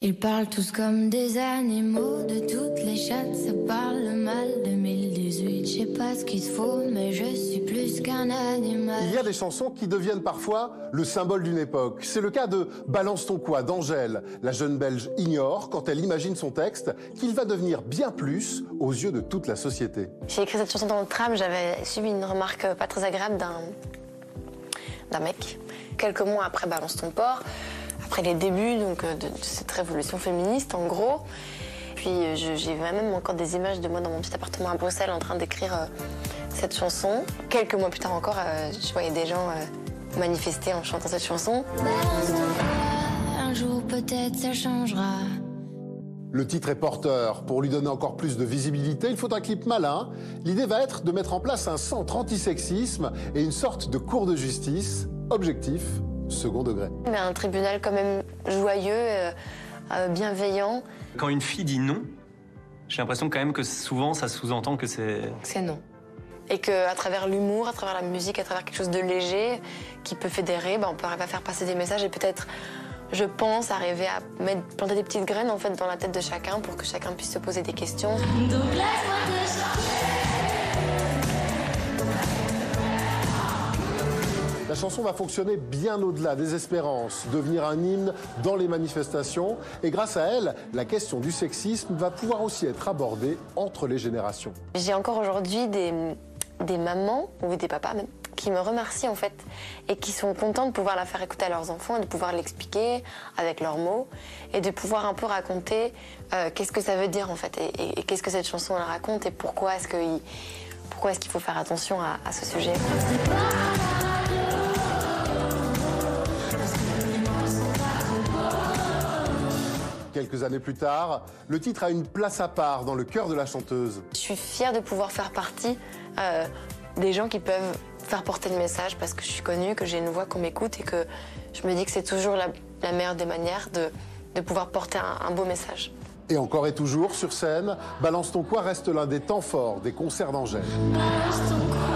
Ils parlent tous comme des animaux, de toutes les chattes, ça parle mal. 2018, je sais pas ce qu'il faut, mais je suis plus qu'un animal. Il y a des chansons qui deviennent parfois le symbole d'une époque. C'est le cas de Balance ton quoi d'Angèle. La jeune Belge ignore, quand elle imagine son texte, qu'il va devenir bien plus aux yeux de toute la société. J'ai écrit cette chanson dans le tram, j'avais subi une remarque pas très agréable d'un d'un mec. Quelques mois après Balance ton port, après les débuts donc, euh, de, de cette révolution féministe en gros. Puis euh, j'ai même encore des images de moi dans mon petit appartement à Bruxelles en train d'écrire euh, cette chanson. Quelques mois plus tard encore, euh, je voyais des gens euh, manifester en chantant cette chanson. Un jour peut-être ça changera. Le titre est porteur. Pour lui donner encore plus de visibilité, il faut un clip malin. L'idée va être de mettre en place un centre antisexisme et une sorte de cour de justice. Objectif, second degré. Mais un tribunal quand même joyeux, euh, euh, bienveillant. Quand une fille dit non, j'ai l'impression quand même que souvent ça sous-entend que c'est. C'est non. Et qu'à travers l'humour, à travers la musique, à travers quelque chose de léger qui peut fédérer, ben, on peut arriver à faire passer des messages et peut-être, je pense, arriver à mettre, planter des petites graines en fait dans la tête de chacun pour que chacun puisse se poser des questions. La chanson va fonctionner bien au-delà des espérances, devenir un hymne dans les manifestations. Et grâce à elle, la question du sexisme va pouvoir aussi être abordée entre les générations. J'ai encore aujourd'hui des, mamans, ou des papas même, qui me remercient en fait et qui sont contents de pouvoir la faire écouter à leurs enfants et de pouvoir l'expliquer avec leurs mots et de pouvoir un peu raconter euh, qu'est-ce que ça veut dire en fait et, qu'est-ce que cette chanson elle raconte et pourquoi est-ce qu'il faut faire attention à ce sujet. Quelques années plus tard, le titre a une place à part dans le cœur de la chanteuse. Je suis fière de pouvoir faire partie euh, des gens qui peuvent faire porter le message parce que je suis connue, que j'ai une voix qu'on m'écoute et que je me dis que c'est toujours la, la meilleure des manières de, de pouvoir porter un, un beau message. Et encore et toujours, sur scène, Balance ton quoi reste l'un des temps forts des concerts d'Angèle. Balance ton quoi